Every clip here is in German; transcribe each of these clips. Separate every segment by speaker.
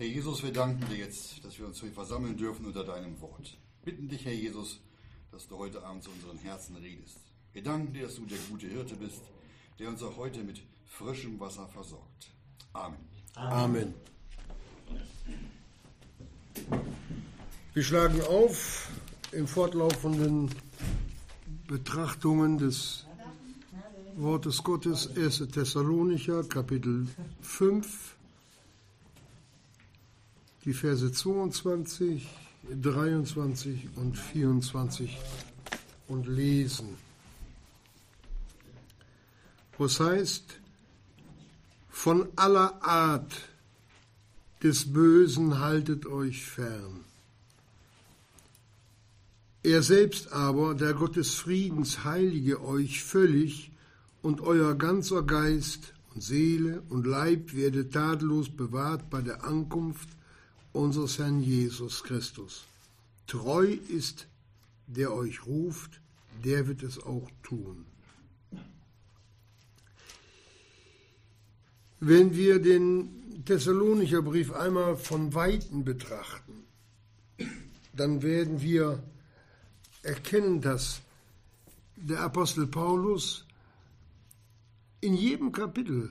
Speaker 1: Herr Jesus, wir danken dir jetzt, dass wir uns hier versammeln dürfen unter deinem Wort. Bitten dich, Herr Jesus, dass du heute Abend zu unseren Herzen redest. Wir danken dir, dass du der gute Hirte bist, der uns auch heute mit frischem Wasser versorgt. Amen.
Speaker 2: Amen. Wir schlagen auf im fortlaufenden Betrachtungen des Wortes Gottes 1. Thessalonicher, Kapitel 5, die Verse 22, 23 und 24 und lesen. Was heißt, von aller Art des Bösen haltet euch fern. Er selbst aber, der Gott des Friedens, heilige euch völlig und euer ganzer Geist und Seele und Leib werde tadellos bewahrt bei der Ankunft unseres Herrn Jesus Christus. Treu ist, der euch ruft, der wird es auch tun. Wenn wir den Thessalonicher Brief einmal von Weitem betrachten, dann werden wir erkennen, dass der Apostel Paulus in jedem Kapitel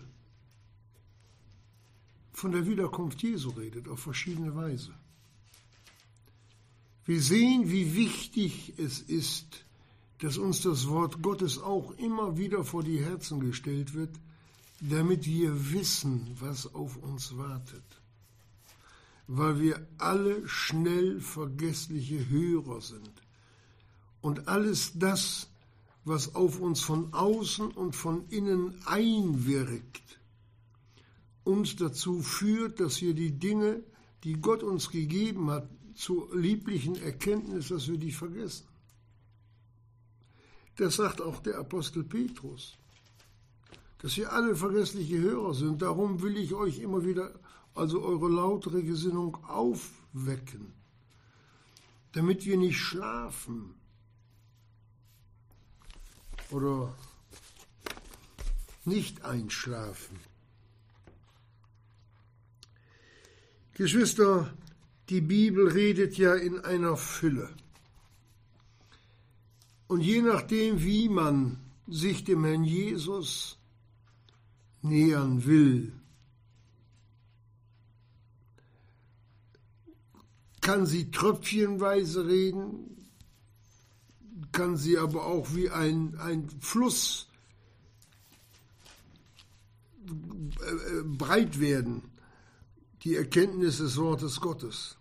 Speaker 2: von der Wiederkunft Jesu redet, auf verschiedene Weise. Wir sehen, wie wichtig es ist, dass uns das Wort Gottes auch immer wieder vor die Herzen gestellt wird, damit wir wissen, was auf uns wartet. Weil wir alle schnell vergessliche Hörer sind. Und alles das, was auf uns von außen und von innen einwirkt, uns dazu führt, dass wir die Dinge, die Gott uns gegeben hat, zur lieblichen Erkenntnis, dass wir die vergessen. Das sagt auch der Apostel Petrus, dass wir alle vergessliche Hörer sind. Darum will ich euch immer wieder, also eure lautere Gesinnung aufwecken, damit wir nicht schlafen oder nicht einschlafen. Geschwister, die Bibel redet ja in einer Fülle. Und je nachdem, wie man sich dem Herrn Jesus nähern will, kann sie tröpfchenweise reden, kann sie aber auch wie ein, ein Fluss äh, breit werden, die Erkenntnis des Wortes Gottes.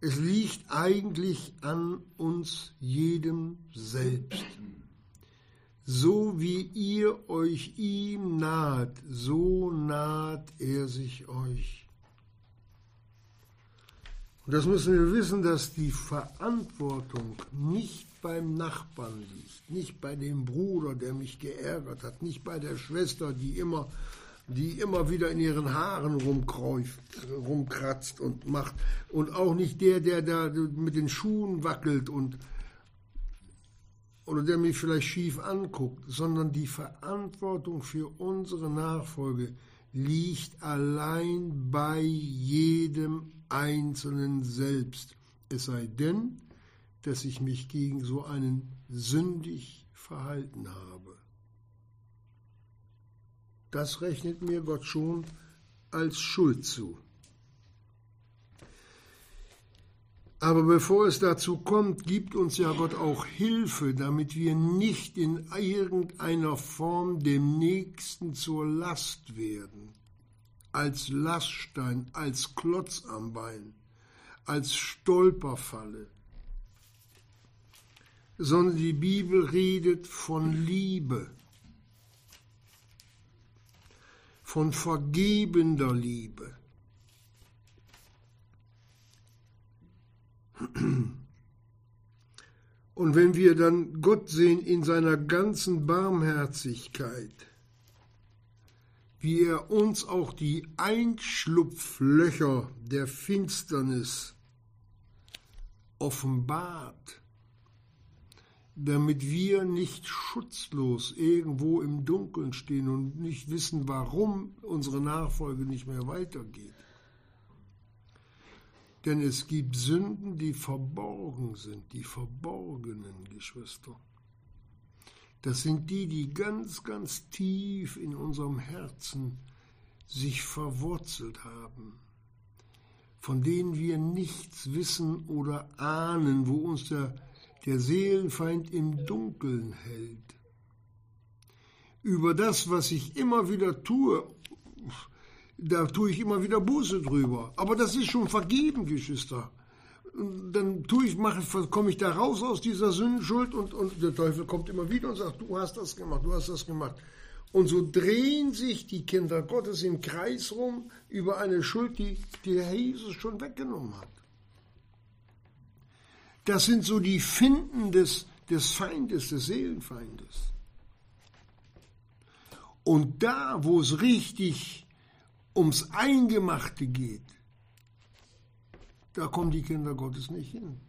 Speaker 2: Es liegt eigentlich an uns jedem selbst. So wie ihr euch ihm naht, so naht er sich euch. Und das müssen wir wissen, dass die Verantwortung nicht beim Nachbarn liegt, nicht bei dem Bruder, der mich geärgert hat, nicht bei der Schwester, die immer die immer wieder in ihren Haaren rumkratzt und macht. Und auch nicht der, der da mit den Schuhen wackelt und oder der mich vielleicht schief anguckt, sondern die Verantwortung für unsere Nachfolge liegt allein bei jedem Einzelnen selbst. Es sei denn, dass ich mich gegen so einen sündig verhalten habe. Das rechnet mir Gott schon als Schuld zu. Aber bevor es dazu kommt, gibt uns ja Gott auch Hilfe, damit wir nicht in irgendeiner Form dem Nächsten zur Last werden, als Laststein, als Klotz am Bein, als Stolperfalle, sondern die Bibel redet von Liebe von vergebender Liebe. Und wenn wir dann Gott sehen in seiner ganzen Barmherzigkeit, wie er uns auch die Einschlupflöcher der Finsternis offenbart, damit wir nicht schutzlos irgendwo im Dunkeln stehen und nicht wissen, warum unsere Nachfolge nicht mehr weitergeht. Denn es gibt Sünden, die verborgen sind, die verborgenen Geschwister. Das sind die, die ganz, ganz tief in unserem Herzen sich verwurzelt haben, von denen wir nichts wissen oder ahnen, wo uns der, der Seelenfeind im Dunkeln hält. Über das, was ich immer wieder tue, da tue ich immer wieder Buße drüber. Aber das ist schon vergeben, Geschwister. Dann tue ich, mache, komme ich da raus aus dieser Sündenschuld und, und der Teufel kommt immer wieder und sagt, du hast das gemacht, du hast das gemacht. Und so drehen sich die Kinder Gottes im Kreis rum über eine Schuld, die, Herr Jesus schon weggenommen hat. Das sind so die Finden des, des Feindes, des Seelenfeindes. Und da, wo es richtig ums Eingemachte geht, da kommen die Kinder Gottes nicht hin.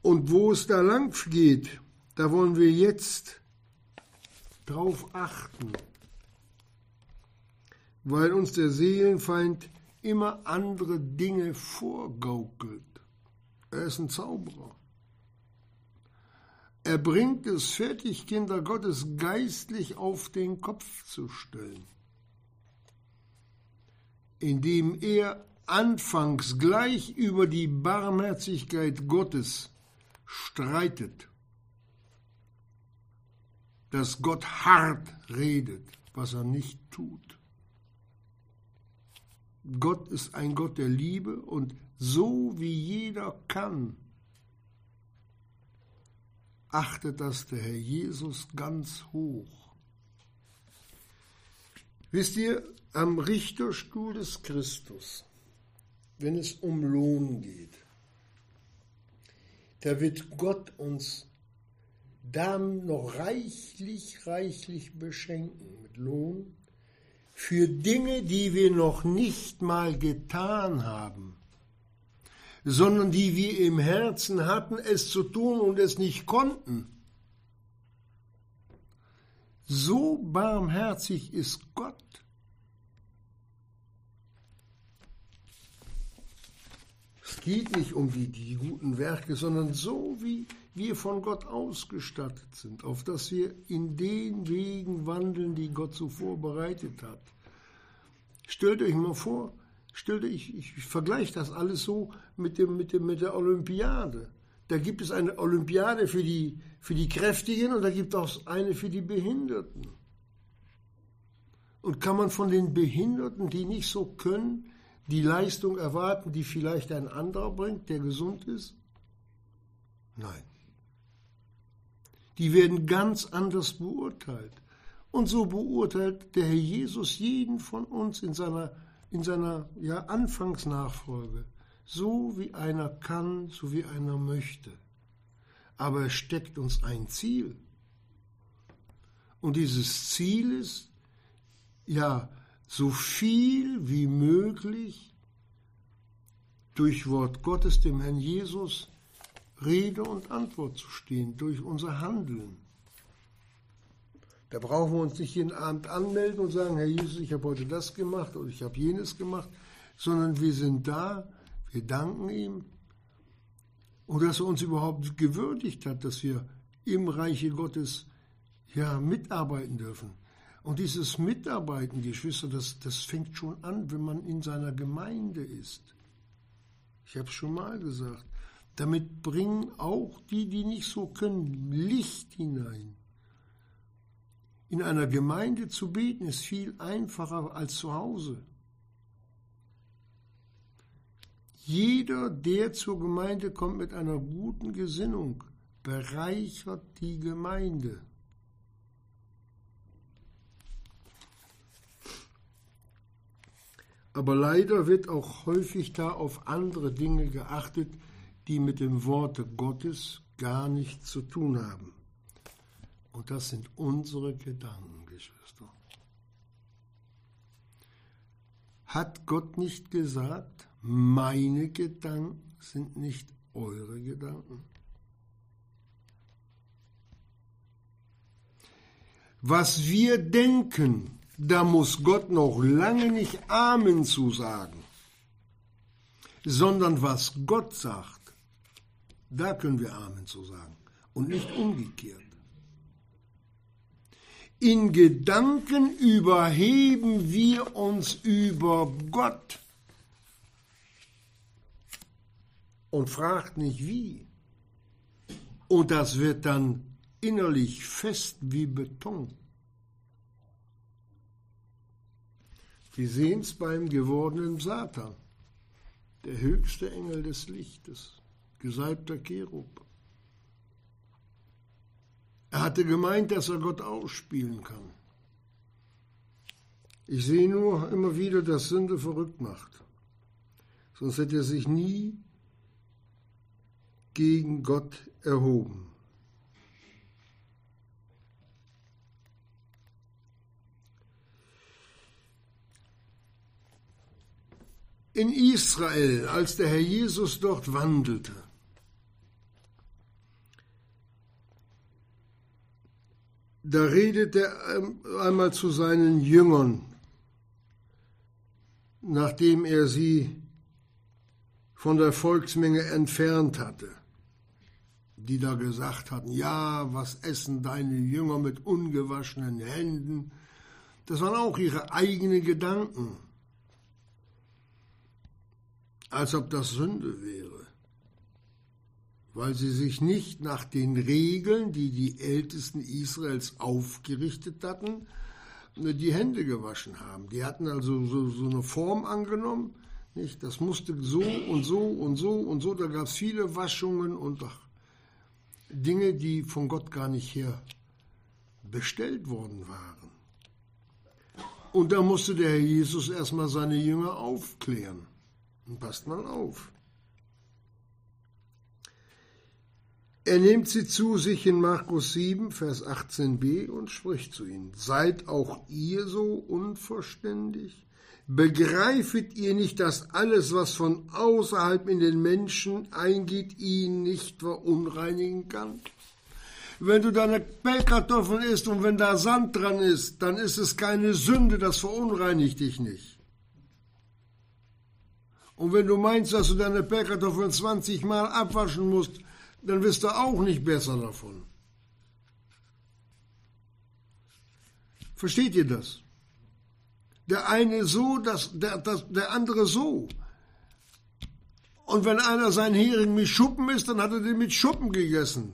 Speaker 2: Und wo es da lang geht, da wollen wir jetzt drauf achten, weil uns der Seelenfeind immer andere Dinge vorgaukelt. Er ist ein Zauberer. Er bringt es fertig, Kinder Gottes geistlich auf den Kopf zu stellen, indem er anfangs gleich über die Barmherzigkeit Gottes streitet, dass Gott hart redet, was er nicht tut. Gott ist ein Gott der Liebe und so wie jeder kann, achtet das der Herr Jesus ganz hoch. Wisst ihr, am Richterstuhl des Christus, wenn es um Lohn geht, da wird Gott uns dann noch reichlich, reichlich beschenken mit Lohn für Dinge, die wir noch nicht mal getan haben sondern die wir im Herzen hatten, es zu tun und es nicht konnten. So barmherzig ist Gott. Geht nicht um die, die guten Werke, sondern so wie wir von Gott ausgestattet sind, auf dass wir in den Wegen wandeln, die Gott so vorbereitet hat. Stellt euch mal vor, Stellte ich, ich vergleiche das alles so mit, dem, mit, dem, mit der Olympiade. Da gibt es eine Olympiade für die, für die Kräftigen und da gibt es auch eine für die Behinderten. Und kann man von den Behinderten, die nicht so können, die Leistung erwarten, die vielleicht ein anderer bringt, der gesund ist? Nein. Die werden ganz anders beurteilt. Und so beurteilt der Herr Jesus jeden von uns in seiner in seiner ja, Anfangsnachfolge, so wie einer kann, so wie einer möchte. Aber es steckt uns ein Ziel. Und dieses Ziel ist, ja, so viel wie möglich durch Wort Gottes, dem Herrn Jesus, Rede und Antwort zu stehen, durch unser Handeln. Da brauchen wir uns nicht jeden Abend anmelden und sagen, Herr Jesus, ich habe heute das gemacht oder ich habe jenes gemacht, sondern wir sind da, wir danken ihm und dass er uns überhaupt gewürdigt hat, dass wir im Reiche Gottes ja mitarbeiten dürfen. Und dieses Mitarbeiten, Geschwister, das, das fängt schon an, wenn man in seiner Gemeinde ist. Ich habe es schon mal gesagt. Damit bringen auch die, die nicht so können, Licht hinein. In einer Gemeinde zu beten ist viel einfacher als zu Hause. Jeder, der zur Gemeinde kommt mit einer guten Gesinnung, bereichert die Gemeinde. Aber leider wird auch häufig da auf andere Dinge geachtet, die mit dem Worte Gottes gar nichts zu tun haben. Und das sind unsere Gedanken, Geschwister. Hat Gott nicht gesagt, meine Gedanken sind nicht eure Gedanken? Was wir denken, da muss Gott noch lange nicht Amen zu sagen. sondern was Gott sagt, da können wir Amen zu sagen und nicht umgekehrt. In Gedanken überheben wir uns über Gott und fragt nicht wie. Und das wird dann innerlich fest wie Beton. Wir sehen es beim gewordenen Satan, der höchste Engel des Lichtes, gesalbter Cherub. Er hatte gemeint, dass er Gott ausspielen kann. Ich sehe nur immer wieder, dass Sünde verrückt macht. Sonst hätte er sich nie gegen Gott erhoben. In Israel, als der Herr Jesus dort wandelte, da redet er einmal zu seinen Jüngern, nachdem er sie von der Volksmenge entfernt hatte, die da gesagt hatten, ja, was essen deine Jünger mit ungewaschenen Händen? Das waren auch ihre eigenen Gedanken als ob das Sünde wäre, weil sie sich nicht nach den Regeln, die die Ältesten Israels aufgerichtet hatten, die Hände gewaschen haben. Die hatten also so, so eine Form angenommen, nicht? Das musste so und so und so und so. Da gab es viele Waschungen und ach, Dinge, die von Gott gar nicht her bestellt worden waren. Und da musste der Herr Jesus erstmal seine Jünger aufklären. Und passt mal auf. Er nimmt sie zu sich in Markus 7, Vers 18b und spricht zu ihnen, Seid auch ihr so unverständig? Begreifet ihr nicht, dass alles, was von außerhalb in den Menschen eingeht, ihn nicht verunreinigen kann? Wenn du deine Pellkartoffeln isst und wenn da Sand dran ist, dann ist es keine Sünde, das verunreinigt dich nicht. Und wenn du meinst, dass du deine Pellkartoffeln 20 Mal abwaschen musst, dann wirst du auch nicht besser davon. Versteht ihr das? Der eine so, das, der, das, der andere so. Und wenn einer sein Hering mit Schuppen isst, dann hat er den mit Schuppen gegessen.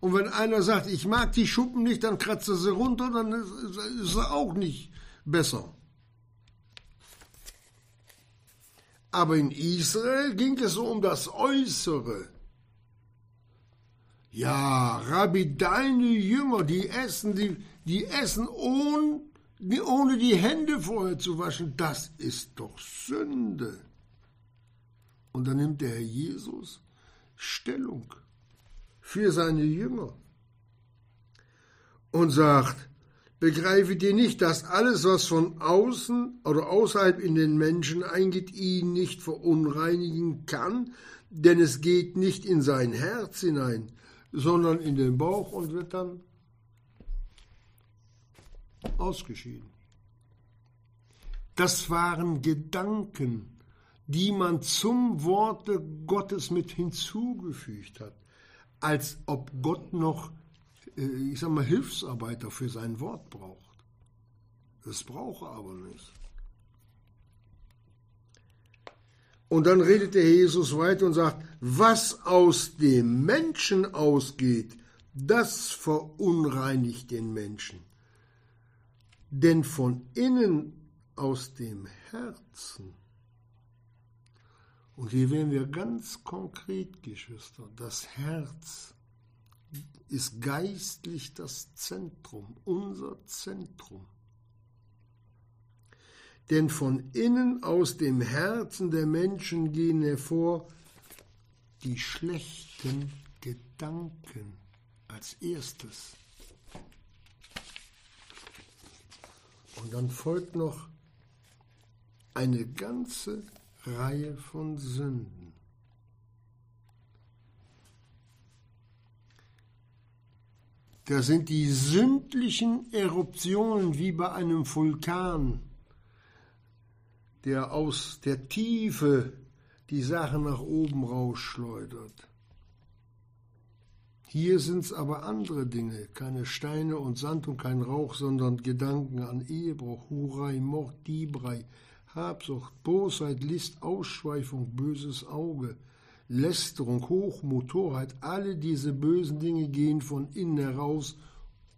Speaker 2: Und wenn einer sagt, ich mag die Schuppen nicht, dann kratzt er sie runter, dann ist, ist er auch nicht besser. Aber in Israel ging es so um das Äußere. Ja, Rabbi, deine Jünger, die essen, die, die essen ohne, ohne die Hände vorher zu waschen, das ist doch Sünde. Und dann nimmt der Herr Jesus Stellung für seine Jünger und sagt, Begreifet ihr nicht, dass alles, was von außen oder außerhalb in den Menschen eingeht, ihn nicht verunreinigen kann? Denn es geht nicht in sein Herz hinein, sondern in den Bauch und wird dann ausgeschieden. Das waren Gedanken, die man zum Worte Gottes mit hinzugefügt hat, als ob Gott noch ich sag mal, Hilfsarbeiter für sein Wort braucht. Das braucht er aber nicht. Und dann redet der Jesus weiter und sagt, was aus dem Menschen ausgeht, das verunreinigt den Menschen. Denn von innen aus dem Herzen, und hier werden wir ganz konkret, Geschwister, das Herz ist geistlich das Zentrum, unser Zentrum. Denn von innen aus dem Herzen der Menschen gehen hervor die schlechten Gedanken als erstes. Und dann folgt noch eine ganze Reihe von Sünden. Das sind die sündlichen Eruptionen wie bei einem Vulkan, der aus der Tiefe die Sachen nach oben rausschleudert. Hier sind es aber andere Dinge, keine Steine und Sand und kein Rauch, sondern Gedanken an Ehebruch, Hurei, Mord, Diebrei, Habsucht, Bosheit, List, Ausschweifung, böses Auge, Lästerung, Hochmut, Torheit, alle diese bösen Dinge gehen von innen heraus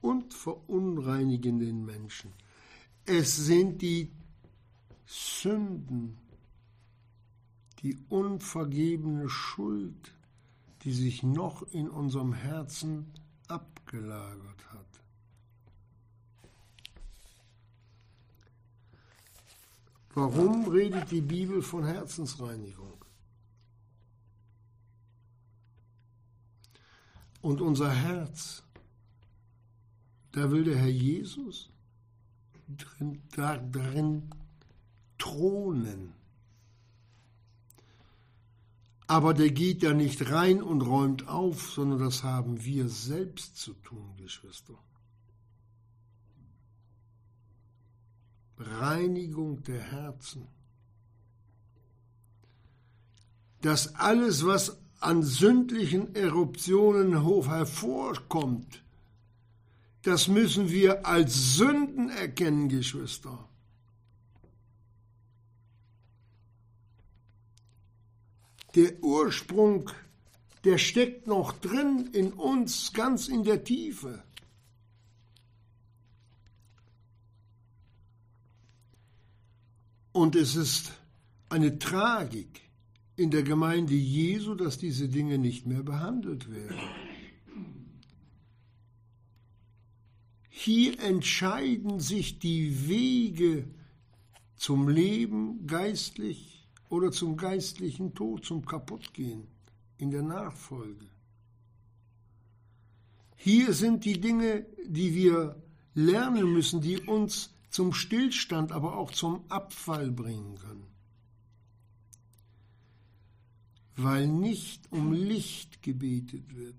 Speaker 2: und verunreinigen den Menschen. Es sind die Sünden, die unvergebene Schuld, die sich noch in unserem Herzen abgelagert hat. Warum redet die Bibel von Herzensreinigung? Und unser Herz, da will der Herr Jesus drin, darin thronen. Aber der geht ja nicht rein und räumt auf, sondern das haben wir selbst zu tun, Geschwister. Reinigung der Herzen. Dass alles, was an sündlichen Eruptionen hervorkommt, das müssen wir als Sünden erkennen, Geschwister. der Ursprung, der steckt noch drin in uns, ganz in der Tiefe. Und es ist eine Tragik in der Gemeinde Jesu, dass diese Dinge nicht mehr behandelt werden. Hier entscheiden sich die Wege zum Leben geistlich oder zum geistlichen Tod, zum Kaputtgehen in der Nachfolge. Hier sind die Dinge, die wir lernen müssen, die uns zum Stillstand, aber auch zum Abfall bringen können. Weil nicht um Licht gebetet wird.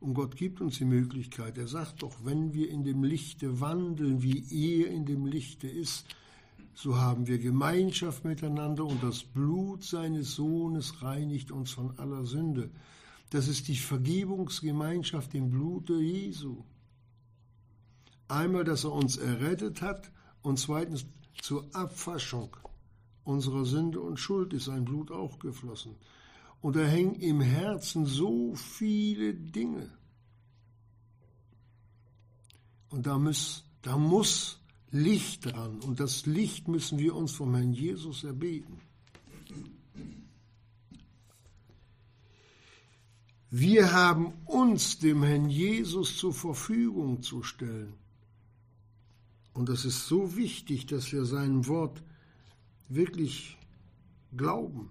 Speaker 2: Und Gott gibt uns die Möglichkeit. Er sagt doch, wenn wir in dem Lichte wandeln, wie er in dem Lichte ist, so haben wir Gemeinschaft miteinander und das Blut seines Sohnes reinigt uns von aller Sünde. Das ist die Vergebungsgemeinschaft im Blute Jesu. Einmal, dass er uns errettet hat und zweitens zur Abwaschung unserer Sünde und Schuld ist sein Blut auch geflossen. Und da hängen im Herzen so viele Dinge. Und da muss, da muss Licht dran. Und das Licht müssen wir uns vom Herrn Jesus erbeten. Wir haben uns dem Herrn Jesus zur Verfügung zu stellen. Und das ist so wichtig, dass wir sein Wort wirklich glauben.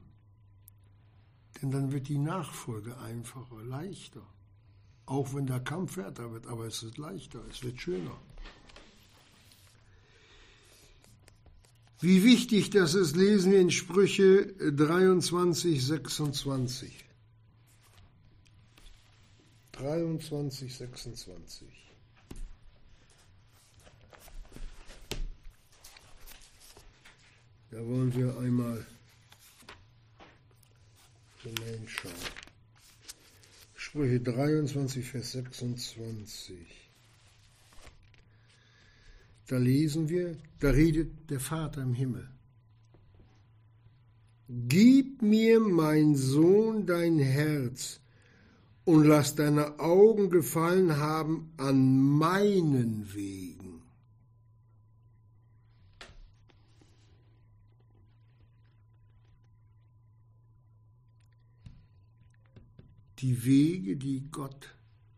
Speaker 2: Denn dann wird die Nachfolge einfacher, leichter. Auch wenn der Kampf härter wird, aber es ist leichter, es wird schöner. Wie wichtig das ist, lesen wir in Sprüche 23, 26. 23, 26. Da wollen wir einmal hineinschauen. Sprüche 23, Vers 26. Da lesen wir, da redet der Vater im Himmel. Gib mir, mein Sohn, dein Herz und lass deine Augen gefallen haben an meinen Wegen. Die Wege, die Gott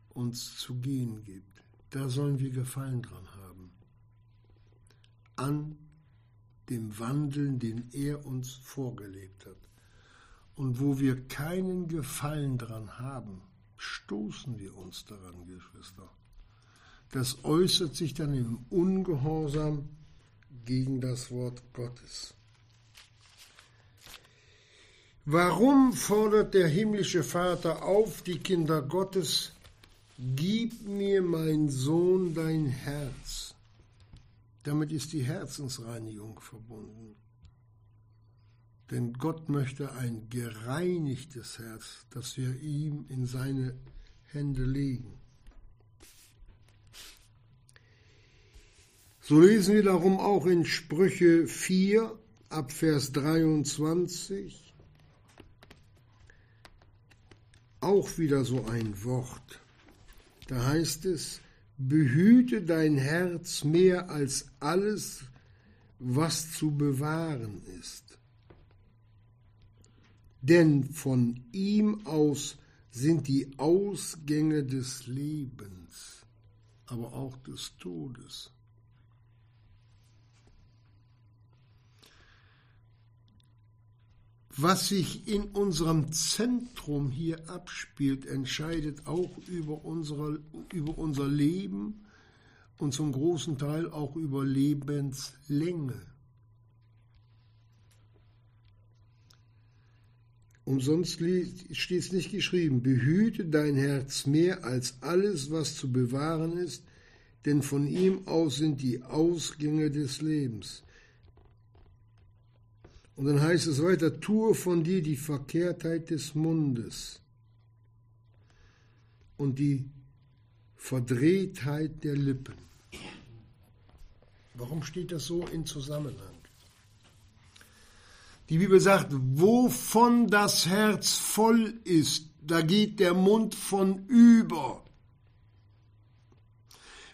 Speaker 2: uns zu gehen gibt, da sollen wir Gefallen dran haben an dem Wandeln, den er uns vorgelebt hat. Und wo wir keinen Gefallen dran haben, stoßen wir uns daran, Geschwister. Das äußert sich dann im Ungehorsam gegen das Wort Gottes. Warum fordert der himmlische Vater auf die Kinder Gottes, Gib mir, mein Sohn, dein Herz. Damit ist die Herzensreinigung verbunden. Denn Gott möchte ein gereinigtes Herz, das wir ihm in seine Hände legen. So lesen wir darum auch in Sprüche 4 ab Vers 23 auch wieder so ein Wort. Da heißt es, behüte dein Herz mehr als alles, was zu bewahren ist. Denn von ihm aus sind die Ausgänge des Lebens, aber auch des Todes. Was sich in unserem Zentrum hier abspielt, entscheidet auch über, unsere, über unser Leben und zum großen Teil auch über Lebenslänge. Umsonst steht es nicht geschrieben, behüte dein Herz mehr als alles, was zu bewahren ist, denn von ihm aus sind die Ausgänge des Lebens. Und dann heißt es weiter, tue von dir die Verkehrtheit des Mundes und die Verdrehtheit der Lippen. Warum steht das so in Zusammenhang? Die Bibel sagt, wovon das Herz voll ist, da geht der Mund von über.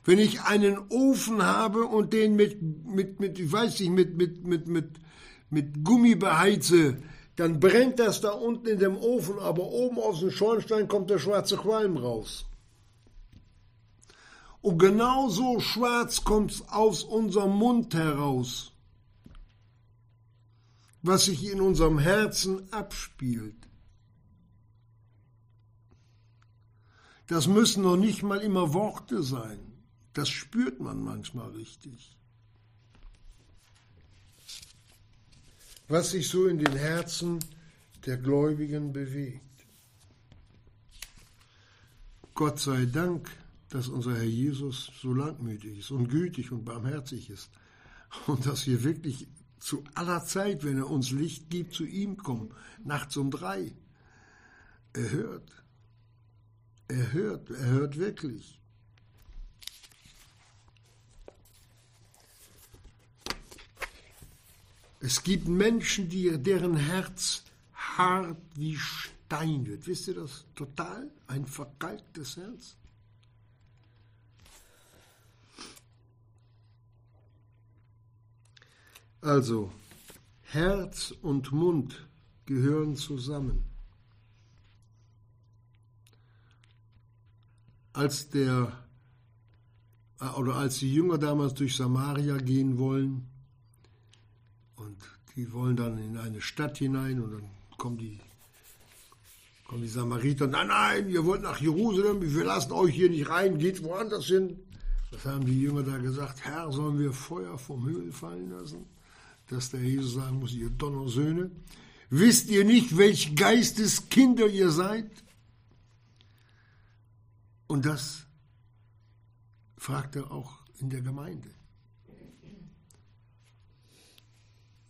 Speaker 2: Wenn ich einen Ofen habe und den mit, mit, mit ich weiß nicht, mit, mit, mit, mit, mit Gummi beheize, dann brennt das da unten in dem Ofen, aber oben aus dem Schornstein kommt der schwarze Qualm raus. Und genauso schwarz kommt es aus unserem Mund heraus was sich in unserem Herzen abspielt. Das müssen noch nicht mal immer Worte sein. Das spürt man manchmal richtig. Was sich so in den Herzen der Gläubigen bewegt. Gott sei Dank, dass unser Herr Jesus so langmütig ist und gütig und barmherzig ist und dass wir wirklich zu aller Zeit, wenn er uns Licht gibt, zu ihm kommen, nachts um drei. Er hört. Er hört, er hört wirklich. Es gibt Menschen, die, deren Herz hart wie Stein wird. Wisst ihr das? Total ein verkalktes Herz. Also, Herz und Mund gehören zusammen. Als der oder als die Jünger damals durch Samaria gehen wollen und die wollen dann in eine Stadt hinein und dann kommen die, kommen die Samariter, nein, nein, ihr wollt nach Jerusalem, wir lassen euch hier nicht rein, geht woanders hin. Was haben die Jünger da gesagt? Herr, sollen wir Feuer vom Himmel fallen lassen? dass der Jesus sagen muss, ihr Donnersöhne, wisst ihr nicht, welch Geisteskinder ihr seid? Und das fragt er auch in der Gemeinde.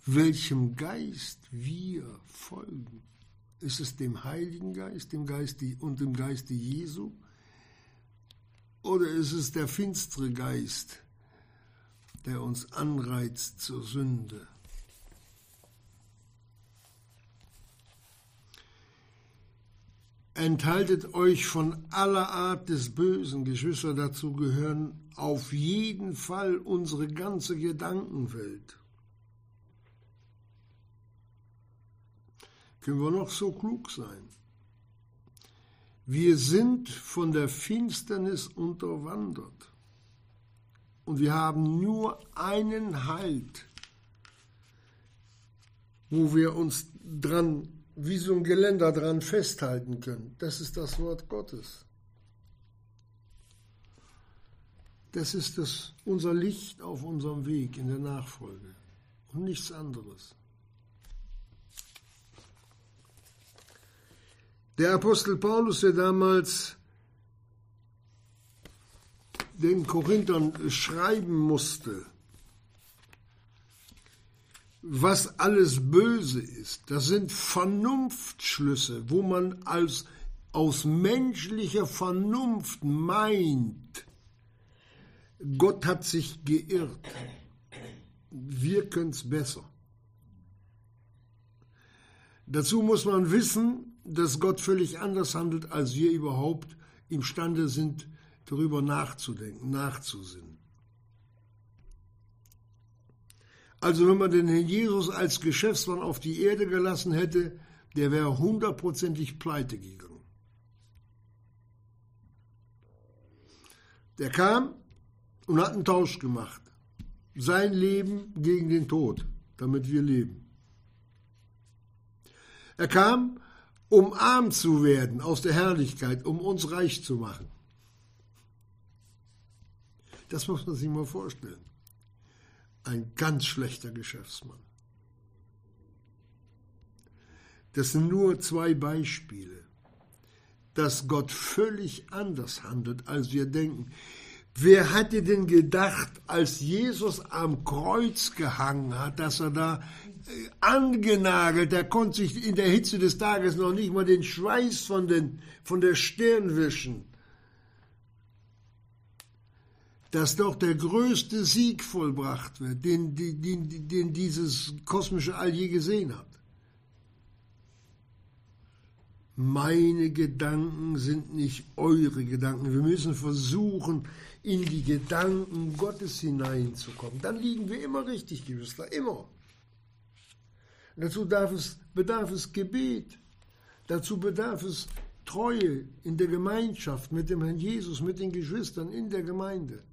Speaker 2: Welchem Geist wir folgen? Ist es dem Heiligen Geist, dem Geist und dem Geiste Jesu? Oder ist es der finstere Geist, der uns anreizt zur Sünde. Enthaltet euch von aller Art des Bösen, Geschwister, dazu gehören auf jeden Fall unsere ganze Gedankenwelt. Können wir noch so klug sein? Wir sind von der Finsternis unterwandert. Und wir haben nur einen Halt, wo wir uns dran, wie so ein Geländer dran festhalten können. Das ist das Wort Gottes. Das ist das, unser Licht auf unserem Weg in der Nachfolge und nichts anderes. Der Apostel Paulus, der damals den Korinthern schreiben musste, was alles böse ist. Das sind Vernunftschlüsse, wo man als aus menschlicher Vernunft meint, Gott hat sich geirrt. Wir können es besser. Dazu muss man wissen, dass Gott völlig anders handelt, als wir überhaupt imstande sind, darüber nachzudenken, nachzusinnen. Also wenn man den Herrn Jesus als Geschäftsmann auf die Erde gelassen hätte, der wäre hundertprozentig pleite gegangen. Der kam und hat einen Tausch gemacht. Sein Leben gegen den Tod, damit wir leben. Er kam, um arm zu werden aus der Herrlichkeit, um uns reich zu machen. Das muss man sich mal vorstellen. Ein ganz schlechter Geschäftsmann. Das sind nur zwei Beispiele, dass Gott völlig anders handelt, als wir denken. Wer hatte denn gedacht, als Jesus am Kreuz gehangen hat, dass er da angenagelt, der konnte sich in der Hitze des Tages noch nicht mal den Schweiß von, den, von der Stirn wischen, dass doch der größte Sieg vollbracht wird, den, den, den dieses kosmische All je gesehen hat. Meine Gedanken sind nicht eure Gedanken. Wir müssen versuchen, in die Gedanken Gottes hineinzukommen. Dann liegen wir immer richtig, Geschwister, immer. Dazu es, bedarf es Gebet. Dazu bedarf es Treue in der Gemeinschaft mit dem Herrn Jesus, mit den Geschwistern in der Gemeinde.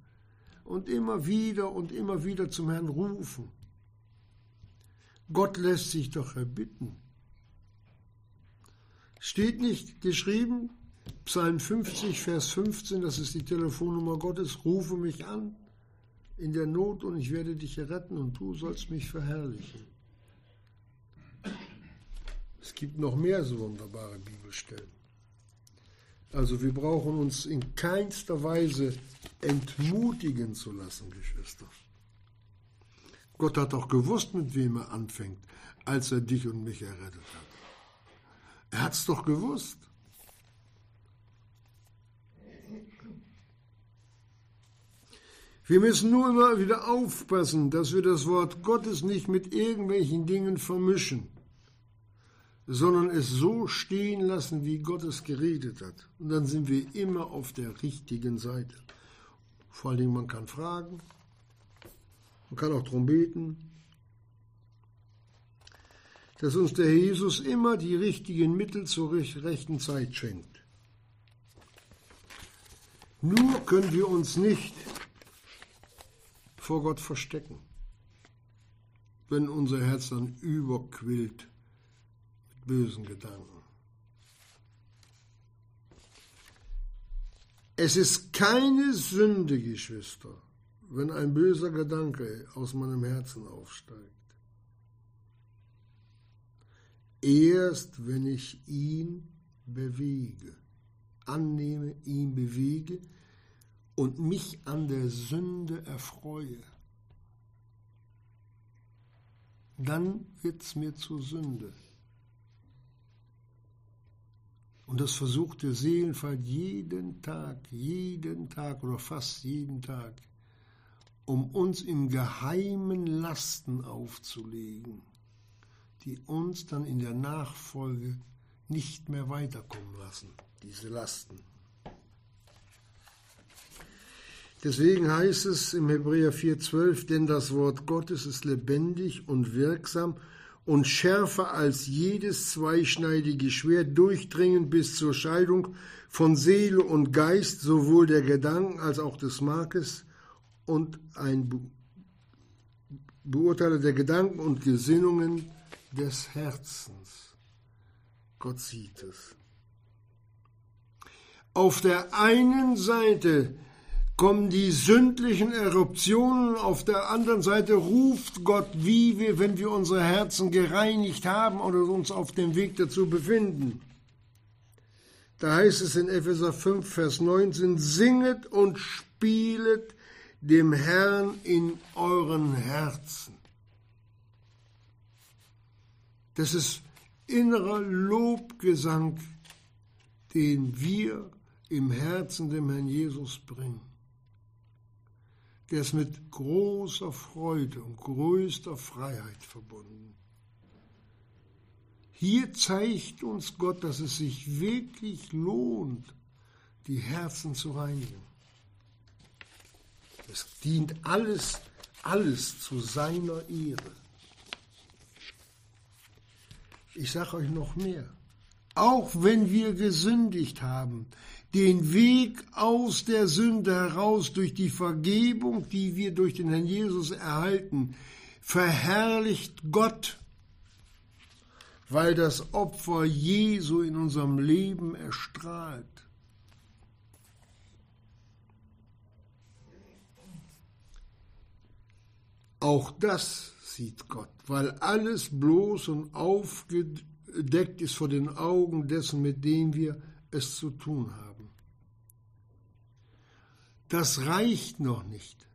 Speaker 2: Und immer wieder und immer wieder zum Herrn rufen. Gott lässt sich doch erbitten. Steht nicht geschrieben, Psalm 50, Vers 15, das ist die Telefonnummer Gottes, rufe mich an in der Not und ich werde dich retten und du sollst mich verherrlichen. Es gibt noch mehr so wunderbare Bibelstellen. Also wir brauchen uns in keinster Weise entmutigen zu lassen, Geschwister. Gott hat doch gewusst, mit wem er anfängt, als er dich und mich errettet hat. Er hat es doch gewusst. Wir müssen nur immer wieder aufpassen, dass wir das Wort Gottes nicht mit irgendwelchen Dingen vermischen, sondern es so stehen lassen, wie Gott es geredet hat. Und dann sind wir immer auf der richtigen Seite. Vor allen Dingen, man kann fragen, man kann auch darum beten, dass uns der Jesus immer die richtigen Mittel zur rechten Zeit schenkt. Nur können wir uns nicht vor Gott verstecken, wenn unser Herz dann überquillt bösen Gedanken. Es ist keine Sünde, Geschwister, wenn ein böser Gedanke aus meinem Herzen aufsteigt erst wenn ich ihn bewege, annehme, ihn bewege und mich an der Sünde erfreue, dann wird es mir zur Sünde. Und das versucht der Seelenfall jeden Tag, jeden Tag oder fast jeden Tag, um uns im Geheimen Lasten aufzulegen die uns dann in der Nachfolge nicht mehr weiterkommen lassen, diese Lasten. Deswegen heißt es im Hebräer 4,12, denn das Wort Gottes ist lebendig und wirksam und schärfer als jedes zweischneidige Schwert, durchdringend bis zur Scheidung von Seele und Geist, sowohl der Gedanken als auch des Markes und ein Beurteiler der Gedanken und Gesinnungen des Herzens. Gott sieht es. Auf der einen Seite kommen die sündlichen Eruptionen, auf der anderen Seite ruft Gott, wie wir, wenn wir unsere Herzen gereinigt haben oder uns auf dem Weg dazu befinden. Da heißt es in Epheser 5, Vers 19, singet und spielet dem Herrn in euren Herzen. Das ist innerer Lobgesang, den wir im Herzen dem Herrn Jesus bringen. Der ist mit großer Freude und größter Freiheit verbunden. Hier zeigt uns Gott, dass es sich wirklich lohnt, die Herzen zu reinigen. Es dient alles, alles zu seiner Ehre. Ich sage euch noch mehr. Auch wenn wir gesündigt haben, den Weg aus der Sünde heraus durch die Vergebung, die wir durch den Herrn Jesus erhalten, verherrlicht Gott, weil das Opfer Jesu in unserem Leben erstrahlt. Auch das sieht Gott, weil alles bloß und aufgedeckt ist vor den Augen dessen, mit dem wir es zu tun haben. Das reicht noch nicht.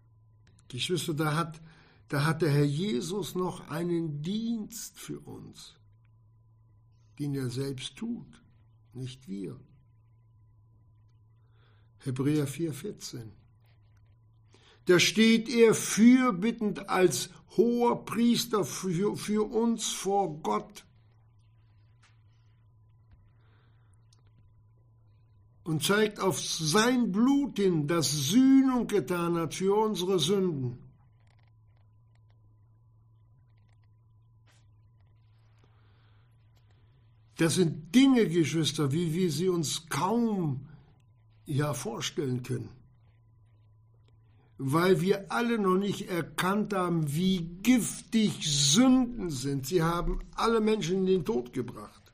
Speaker 2: Geschwister, da hat, da hat der Herr Jesus noch einen Dienst für uns, den er selbst tut, nicht wir. Hebräer 4,14. Da steht er fürbittend als hoher Priester für, für uns vor Gott. Und zeigt auf sein Blut hin, das Sühnung getan hat für unsere Sünden. Das sind Dinge, Geschwister, wie wir sie uns kaum ja vorstellen können weil wir alle noch nicht erkannt haben, wie giftig Sünden sind. Sie haben alle Menschen in den Tod gebracht.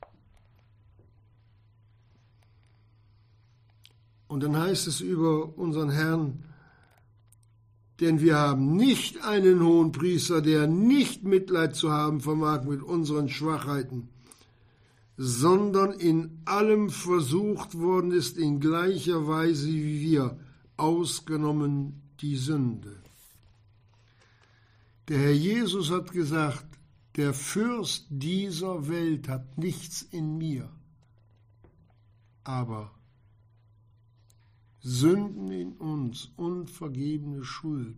Speaker 2: Und dann heißt es über unseren Herrn, denn wir haben nicht einen hohen Priester, der nicht Mitleid zu haben vermag mit unseren Schwachheiten, sondern in allem versucht worden ist in gleicher Weise wie wir, ausgenommen die Sünde. Der Herr Jesus hat gesagt, der Fürst dieser Welt hat nichts in mir, aber Sünden in uns, unvergebene Schuld,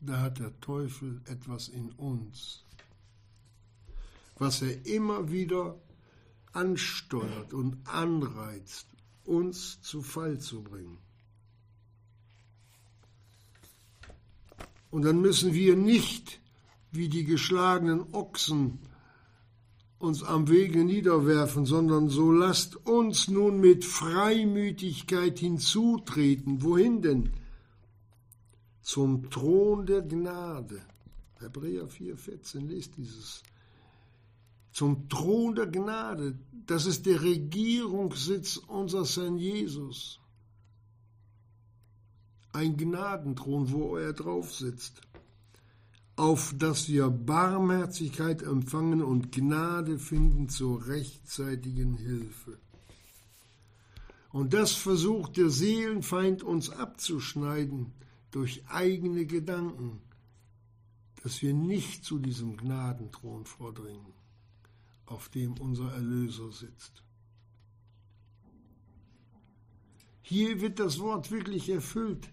Speaker 2: da hat der Teufel etwas in uns, was er immer wieder ansteuert und anreizt, uns zu Fall zu bringen. Und dann müssen wir nicht wie die geschlagenen Ochsen uns am Wege niederwerfen, sondern so lasst uns nun mit Freimütigkeit hinzutreten. Wohin denn? Zum Thron der Gnade. Hebräer 4,14, lest dieses. Zum Thron der Gnade. Das ist der Regierungssitz unseres Herrn Jesus ein Gnadenthron, wo er drauf sitzt, auf dass wir Barmherzigkeit empfangen und Gnade finden zur rechtzeitigen Hilfe. Und das versucht der Seelenfeind uns abzuschneiden durch eigene Gedanken, dass wir nicht zu diesem Gnadenthron vordringen, auf dem unser Erlöser sitzt. Hier wird das Wort wirklich erfüllt.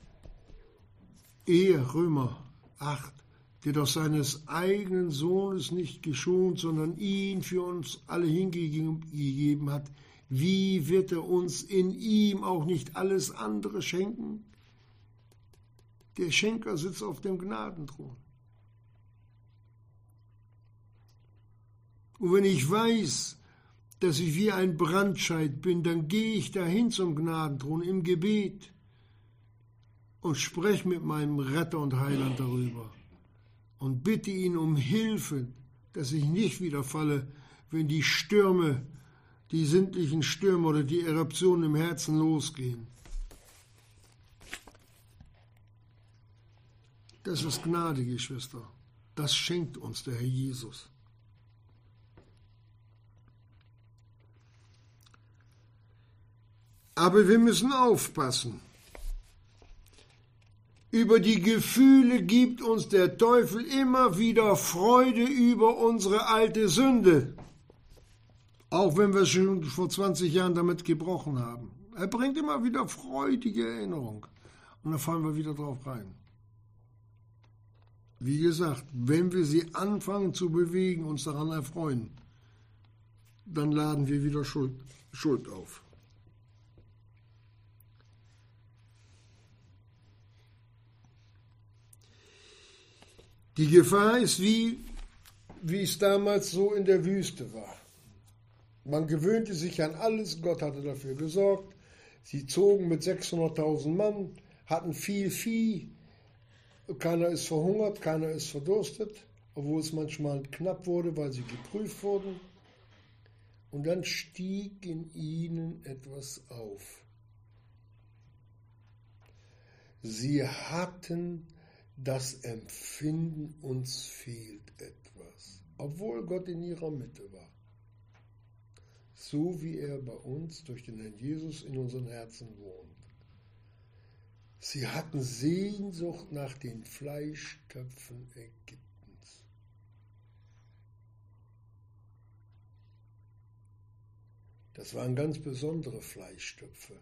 Speaker 2: Er, Römer 8, der doch seines eigenen Sohnes nicht geschont, sondern ihn für uns alle hingegeben hat, wie wird er uns in ihm auch nicht alles andere schenken? Der Schenker sitzt auf dem Gnadenthron. Und wenn ich weiß, dass ich wie ein Brandscheid bin, dann gehe ich dahin zum Gnadenthron im Gebet und spreche mit meinem Retter und Heiland darüber und bitte ihn um Hilfe, dass ich nicht wieder falle, wenn die Stürme, die sinnlichen Stürme oder die Eruptionen im Herzen losgehen. Das ist Gnade, Geschwister. Das schenkt uns der Herr Jesus. Aber wir müssen aufpassen. Über die Gefühle gibt uns der Teufel immer wieder Freude über unsere alte Sünde. Auch wenn wir schon vor 20 Jahren damit gebrochen haben. Er bringt immer wieder freudige Erinnerung. Und dann fallen wir wieder drauf rein. Wie gesagt, wenn wir sie anfangen zu bewegen, uns daran erfreuen, dann laden wir wieder Schuld, Schuld auf. Die Gefahr ist wie, wie es damals so in der Wüste war. Man gewöhnte sich an alles, Gott hatte dafür gesorgt. Sie zogen mit 600.000 Mann, hatten viel Vieh, keiner ist verhungert, keiner ist verdurstet, obwohl es manchmal knapp wurde, weil sie geprüft wurden. Und dann stieg in ihnen etwas auf. Sie hatten das Empfinden, uns fehlt etwas, obwohl Gott in ihrer Mitte war. So wie er bei uns durch den Herrn Jesus in unseren Herzen wohnt. Sie hatten Sehnsucht nach den Fleischtöpfen Ägyptens. Das waren ganz besondere Fleischtöpfe.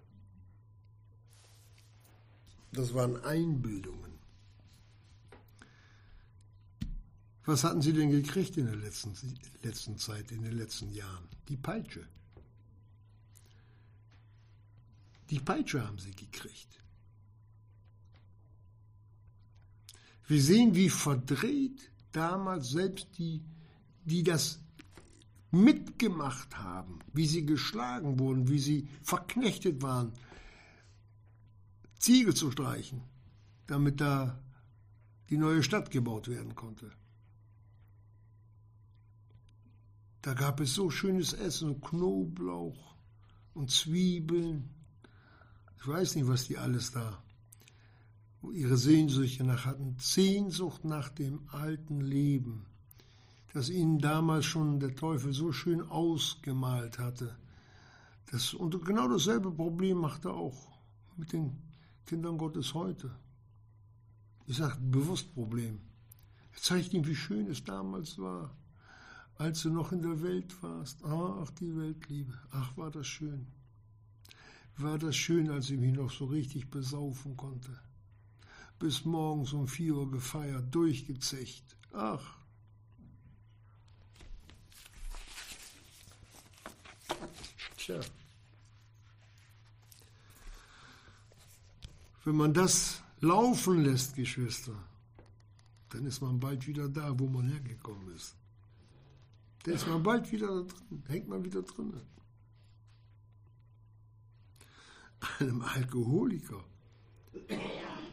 Speaker 2: Das waren Einbildungen. Was hatten Sie denn gekriegt in der letzten, letzten Zeit, in den letzten Jahren? Die Peitsche. Die Peitsche haben Sie gekriegt. Wir sehen, wie verdreht damals selbst die, die das mitgemacht haben, wie sie geschlagen wurden, wie sie verknechtet waren, Ziegel zu streichen, damit da die neue Stadt gebaut werden konnte. Da gab es so schönes Essen, Knoblauch und Zwiebeln. Ich weiß nicht, was die alles da, wo ihre Sehnsüchte nach hatten. Sehnsucht nach dem alten Leben, das ihnen damals schon der Teufel so schön ausgemalt hatte. Das, und genau dasselbe Problem macht er auch mit den Kindern Gottes heute. Ich sage bewusst Problem. Er zeigt ihnen, wie schön es damals war als du noch in der Welt warst. Ach, die Weltliebe. Ach, war das schön. War das schön, als ich mich noch so richtig besaufen konnte. Bis morgens um vier Uhr gefeiert, durchgezecht. Ach. Tja. Wenn man das laufen lässt, Geschwister, dann ist man bald wieder da, wo man hergekommen ist. Da ist man bald wieder drin, hängt man wieder drin. Einem Alkoholiker,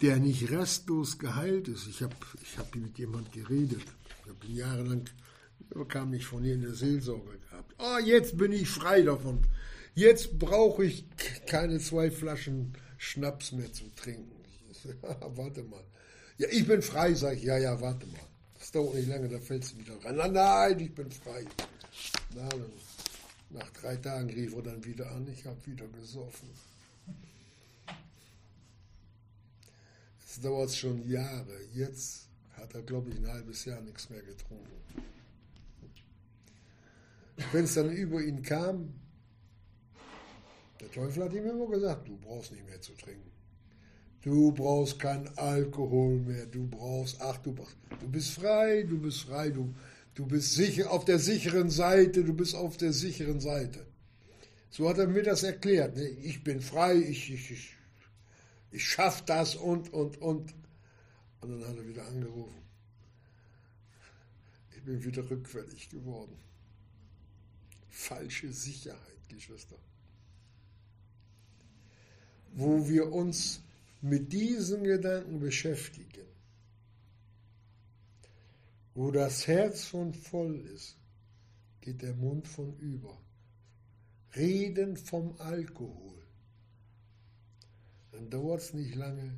Speaker 2: der nicht restlos geheilt ist. Ich habe ich hab mit jemand geredet. Ich habe jahrelang, kam ich von hier in der Seelsorge gehabt. Oh, jetzt bin ich frei davon. Jetzt brauche ich keine zwei Flaschen Schnaps mehr zu trinken. warte mal. Ja, ich bin frei, sage ich. Ja, ja, warte mal. Das dauert nicht lange, da fällst du wieder rein. Nein, nein, ich bin frei. Na, nach drei Tagen rief er dann wieder an, ich habe wieder gesoffen. Es dauert schon Jahre. Jetzt hat er, glaube ich, ein halbes Jahr nichts mehr getrunken. Wenn es dann über ihn kam, der Teufel hat ihm immer gesagt, du brauchst nicht mehr zu trinken. Du brauchst keinen Alkohol mehr, du brauchst, ach, du, du bist frei, du bist frei, du, du bist sicher auf der sicheren Seite, du bist auf der sicheren Seite. So hat er mir das erklärt. Ne? Ich bin frei, ich, ich, ich, ich schaff das und, und, und. Und dann hat er wieder angerufen. Ich bin wieder rückfällig geworden. Falsche Sicherheit, Geschwister. Wo wir uns mit diesen Gedanken beschäftigen, wo das Herz von voll ist, geht der Mund von über. Reden vom Alkohol. Dann dauert es nicht lange,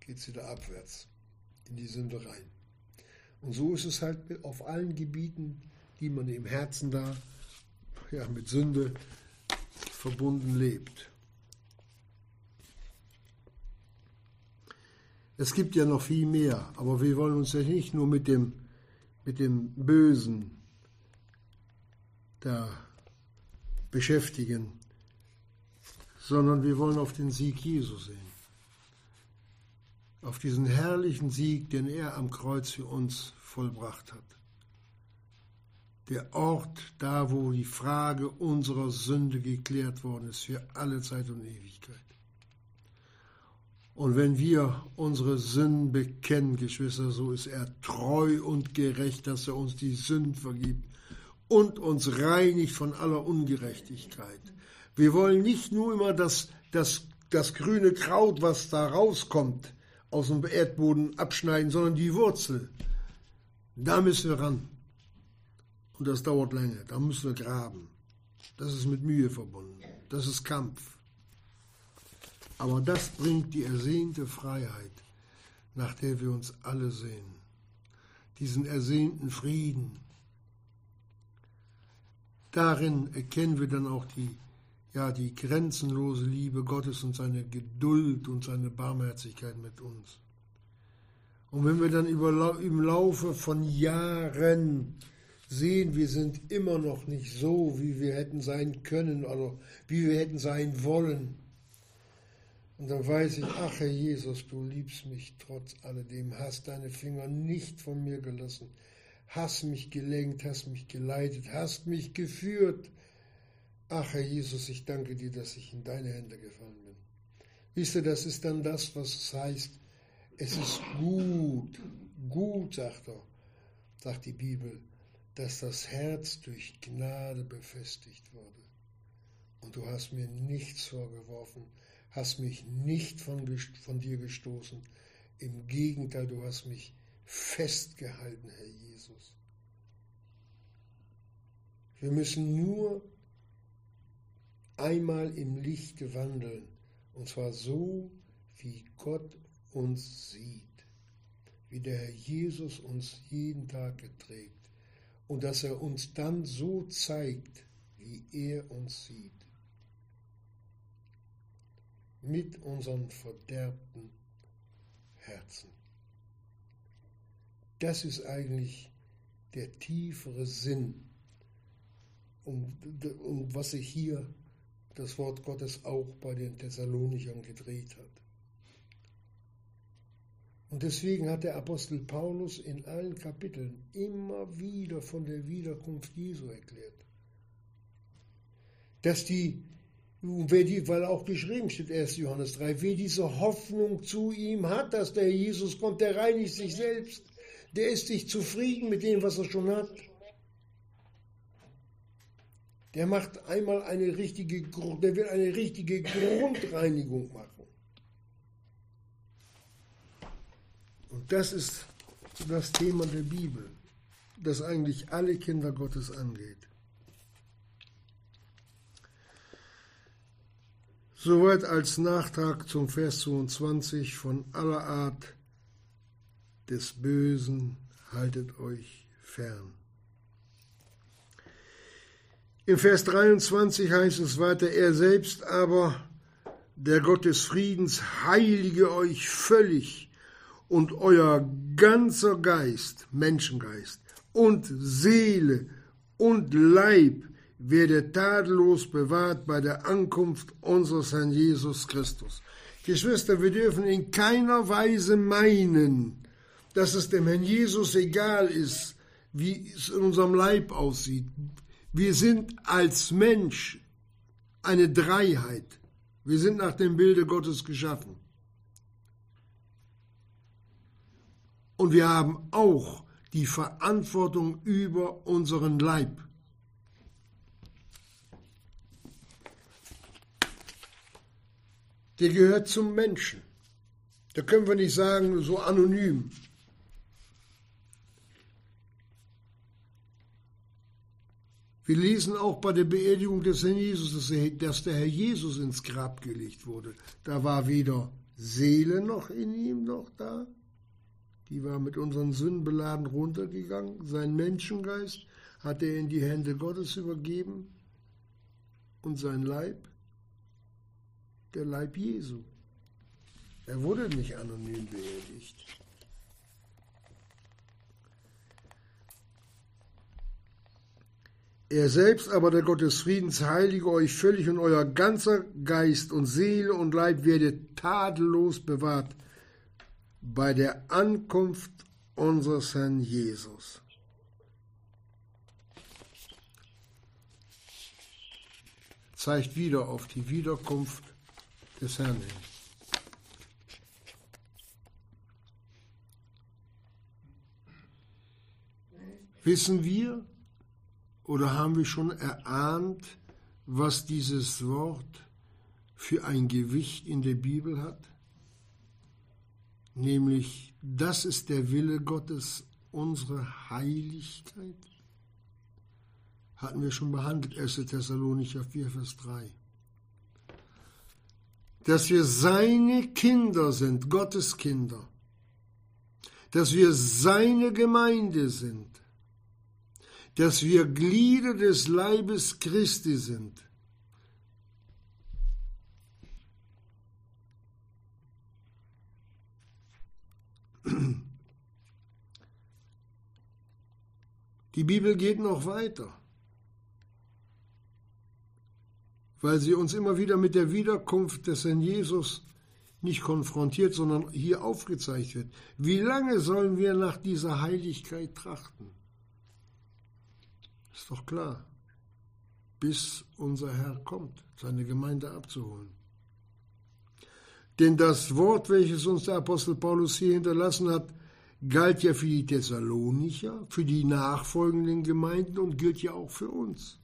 Speaker 2: geht es wieder abwärts in die Sünde rein. Und so ist es halt auf allen Gebieten, die man im Herzen da ja, mit Sünde verbunden lebt. Es gibt ja noch viel mehr, aber wir wollen uns ja nicht nur mit dem, mit dem Bösen da beschäftigen, sondern wir wollen auf den Sieg Jesu sehen. Auf diesen herrlichen Sieg, den er am Kreuz für uns vollbracht hat. Der Ort, da wo die Frage unserer Sünde geklärt worden ist, für alle Zeit und Ewigkeit. Und wenn wir unsere Sünden bekennen, Geschwister, so ist er treu und gerecht, dass er uns die Sünden vergibt und uns reinigt von aller Ungerechtigkeit. Wir wollen nicht nur immer das, das, das grüne Kraut, was da rauskommt, aus dem Erdboden abschneiden, sondern die Wurzel. Da müssen wir ran. Und das dauert lange. Da müssen wir graben. Das ist mit Mühe verbunden. Das ist Kampf. Aber das bringt die ersehnte Freiheit, nach der wir uns alle sehen. Diesen ersehnten Frieden. Darin erkennen wir dann auch die, ja, die grenzenlose Liebe Gottes und seine Geduld und seine Barmherzigkeit mit uns. Und wenn wir dann über, im Laufe von Jahren sehen, wir sind immer noch nicht so, wie wir hätten sein können oder wie wir hätten sein wollen, und dann weiß ich, ach Herr Jesus, du liebst mich trotz alledem, hast deine Finger nicht von mir gelassen, hast mich gelenkt, hast mich geleitet, hast mich geführt. Ach Herr Jesus, ich danke dir, dass ich in deine Hände gefallen bin. Wisst ihr, das ist dann das, was es heißt, es ist gut, gut, sagt er, sagt die Bibel, dass das Herz durch Gnade befestigt wurde. Und du hast mir nichts vorgeworfen, hast mich nicht von, von dir gestoßen. Im Gegenteil, du hast mich festgehalten, Herr Jesus. Wir müssen nur einmal im Lichte wandeln, und zwar so, wie Gott uns sieht, wie der Herr Jesus uns jeden Tag erträgt und dass er uns dann so zeigt, wie er uns sieht mit unseren verderbten Herzen. Das ist eigentlich der tiefere Sinn, um, um was sich hier das Wort Gottes auch bei den Thessalonichern gedreht hat. Und deswegen hat der Apostel Paulus in allen Kapiteln immer wieder von der Wiederkunft Jesu erklärt. Dass die wer die, weil auch geschrieben steht, 1. Johannes 3, wer diese Hoffnung zu ihm hat, dass der Jesus kommt, der reinigt sich selbst, der ist sich zufrieden mit dem, was er schon hat. Der macht einmal eine richtige, der will eine richtige Grundreinigung machen. Und das ist das Thema der Bibel, das eigentlich alle Kinder Gottes angeht. Soweit als Nachtrag zum Vers 22 von aller Art des Bösen haltet euch fern. Im Vers 23 heißt es weiter, er selbst aber, der Gott des Friedens, heilige euch völlig und euer ganzer Geist, Menschengeist und Seele und Leib werde tadellos bewahrt bei der Ankunft unseres Herrn Jesus Christus. Geschwister, wir dürfen in keiner Weise meinen, dass es dem Herrn Jesus egal ist, wie es in unserem Leib aussieht. Wir sind als Mensch eine Dreiheit. Wir sind nach dem Bilde Gottes geschaffen. Und wir haben auch die Verantwortung über unseren Leib. Der gehört zum Menschen. Da können wir nicht sagen, so anonym. Wir lesen auch bei der Beerdigung des Herrn Jesus, dass der Herr Jesus ins Grab gelegt wurde. Da war weder Seele noch in ihm noch da. Die war mit unseren Sünden beladen runtergegangen. Sein Menschengeist hat er in die Hände Gottes übergeben und sein Leib der Leib Jesu. Er wurde nicht anonym beerdigt. Er selbst aber, der Gott des Friedens, heilige euch völlig und euer ganzer Geist und Seele und Leib werde tadellos bewahrt bei der Ankunft unseres Herrn Jesus. Zeigt wieder auf die Wiederkunft hin. Wissen wir, oder haben wir schon erahnt, was dieses Wort für ein Gewicht in der Bibel hat? Nämlich, das ist der Wille Gottes, unsere Heiligkeit. Hatten wir schon behandelt, 1. Thessalonicher 4, Vers 3. Dass wir seine Kinder sind, Gottes Kinder. Dass wir seine Gemeinde sind dass wir Glieder des Leibes Christi sind. Die Bibel geht noch weiter, weil sie uns immer wieder mit der Wiederkunft des Herrn Jesus nicht konfrontiert, sondern hier aufgezeigt wird. Wie lange sollen wir nach dieser Heiligkeit trachten? Ist doch klar. Bis unser Herr kommt, seine Gemeinde abzuholen. Denn das Wort, welches uns der Apostel Paulus hier hinterlassen hat, galt ja für die Thessalonicher, für die nachfolgenden Gemeinden und gilt ja auch für uns.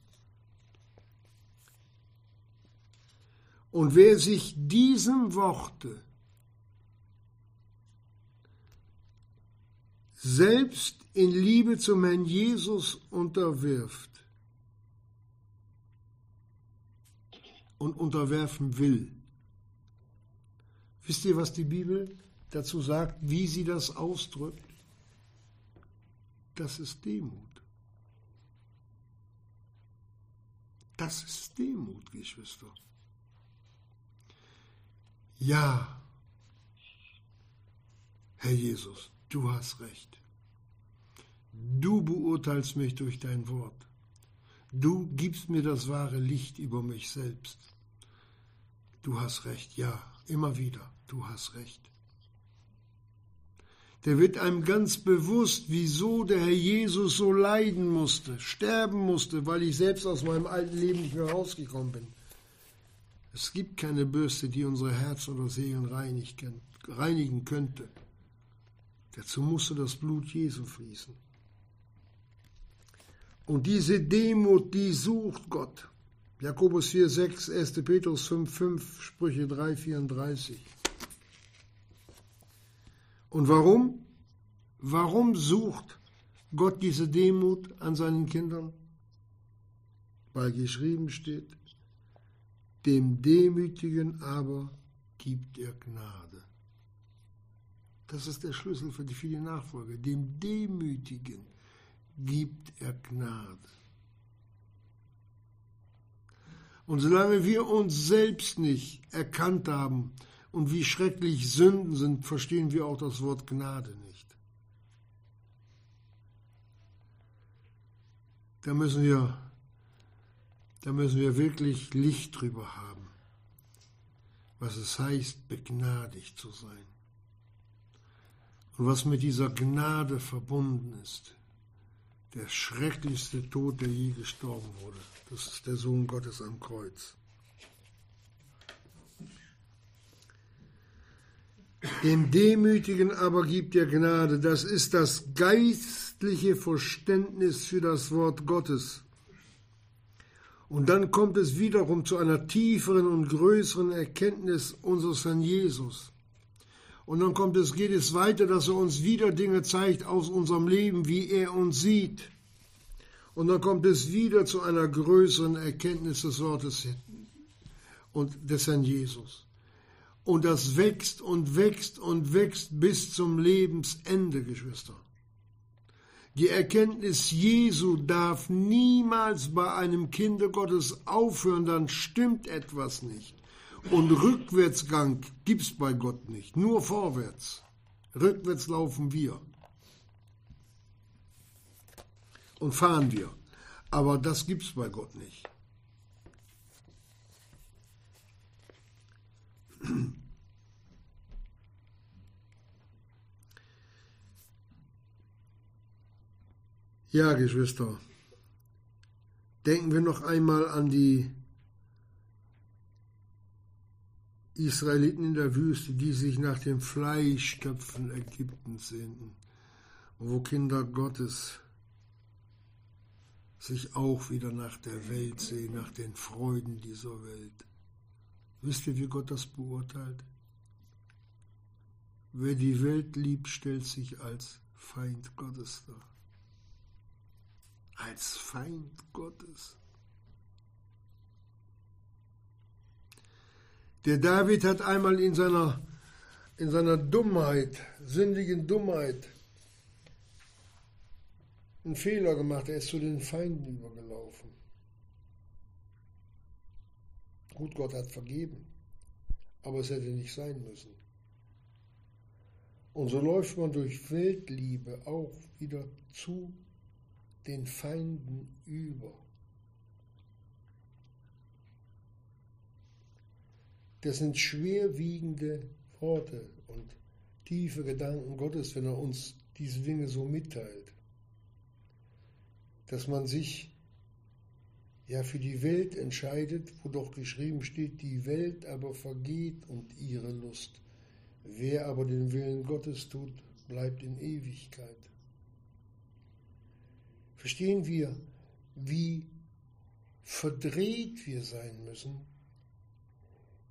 Speaker 2: Und wer sich diesem Worte selbst in Liebe zum Herrn Jesus unterwirft und unterwerfen will. Wisst ihr, was die Bibel dazu sagt, wie sie das ausdrückt? Das ist Demut. Das ist Demut, Geschwister. Ja, Herr Jesus, du hast recht. Du beurteilst mich durch dein Wort. Du gibst mir das wahre Licht über mich selbst. Du hast recht, ja, immer wieder, du hast recht. Der wird einem ganz bewusst, wieso der Herr Jesus so leiden musste, sterben musste, weil ich selbst aus meinem alten Leben nicht mehr rausgekommen bin. Es gibt keine Bürste, die unsere Herz oder Seelen reinigen könnte. Dazu musste das Blut Jesu fließen. Und diese Demut, die sucht Gott. Jakobus 4, 6, 1. Petrus 5, 5, Sprüche 3, 34. Und warum? Warum sucht Gott diese Demut an seinen Kindern? Weil geschrieben steht, dem Demütigen aber gibt er Gnade. Das ist der Schlüssel für die viele Nachfolger. Dem Demütigen gibt er Gnade. Und solange wir uns selbst nicht erkannt haben und wie schrecklich Sünden sind, verstehen wir auch das Wort Gnade nicht. Da müssen wir, da müssen wir wirklich Licht drüber haben, was es heißt, begnadigt zu sein. Und was mit dieser Gnade verbunden ist der schrecklichste Tod, der je gestorben wurde. Das ist der Sohn Gottes am Kreuz. Dem Demütigen aber gibt er Gnade. Das ist das geistliche Verständnis für das Wort Gottes. Und dann kommt es wiederum zu einer tieferen und größeren Erkenntnis unseres Herrn Jesus. Und dann kommt es, geht es weiter, dass er uns wieder Dinge zeigt aus unserem Leben, wie er uns sieht. Und dann kommt es wieder zu einer größeren Erkenntnis des Wortes und des Herrn Jesus. Und das wächst und wächst und wächst bis zum Lebensende, Geschwister. Die Erkenntnis Jesu darf niemals bei einem Kinde Gottes aufhören, dann stimmt etwas nicht. Und Rückwärtsgang gibt's bei Gott nicht, nur vorwärts. Rückwärts laufen wir. Und fahren wir. Aber das gibt's bei Gott nicht. Ja, Geschwister, denken wir noch einmal an die Israeliten in der Wüste, die sich nach den Fleischtöpfen Ägyptens sehnten, wo Kinder Gottes sich auch wieder nach der Welt sehen, nach den Freuden dieser Welt. Wisst ihr, wie Gott das beurteilt? Wer die Welt liebt, stellt sich als Feind Gottes dar als Feind Gottes. Der David hat einmal in seiner, in seiner Dummheit, sündigen Dummheit, einen Fehler gemacht. Er ist zu den Feinden übergelaufen. Gut, Gott hat vergeben, aber es hätte nicht sein müssen. Und so läuft man durch Weltliebe auch wieder zu den Feinden über. Das sind schwerwiegende Worte und tiefe Gedanken Gottes, wenn er uns diese Dinge so mitteilt. Dass man sich ja für die Welt entscheidet, wo doch geschrieben steht, die Welt aber vergeht und ihre Lust. Wer aber den Willen Gottes tut, bleibt in Ewigkeit verstehen wir, wie verdreht wir sein müssen,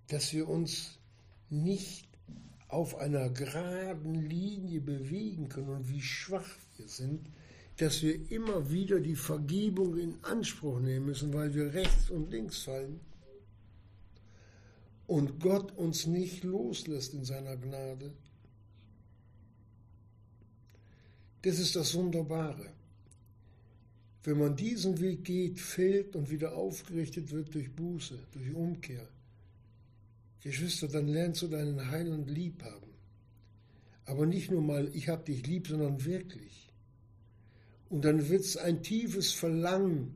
Speaker 2: dass wir uns nicht auf einer geraden Linie bewegen können und wie schwach wir sind, dass wir immer wieder die Vergebung in Anspruch nehmen müssen, weil wir rechts und links fallen und Gott uns nicht loslässt in seiner Gnade. Das ist das Wunderbare. Wenn man diesen Weg geht, fällt und wieder aufgerichtet wird durch Buße, durch Umkehr. Geschwister, dann lernst du deinen Heiland lieb haben. Aber nicht nur mal, ich hab dich lieb, sondern wirklich. Und dann wird es ein tiefes Verlangen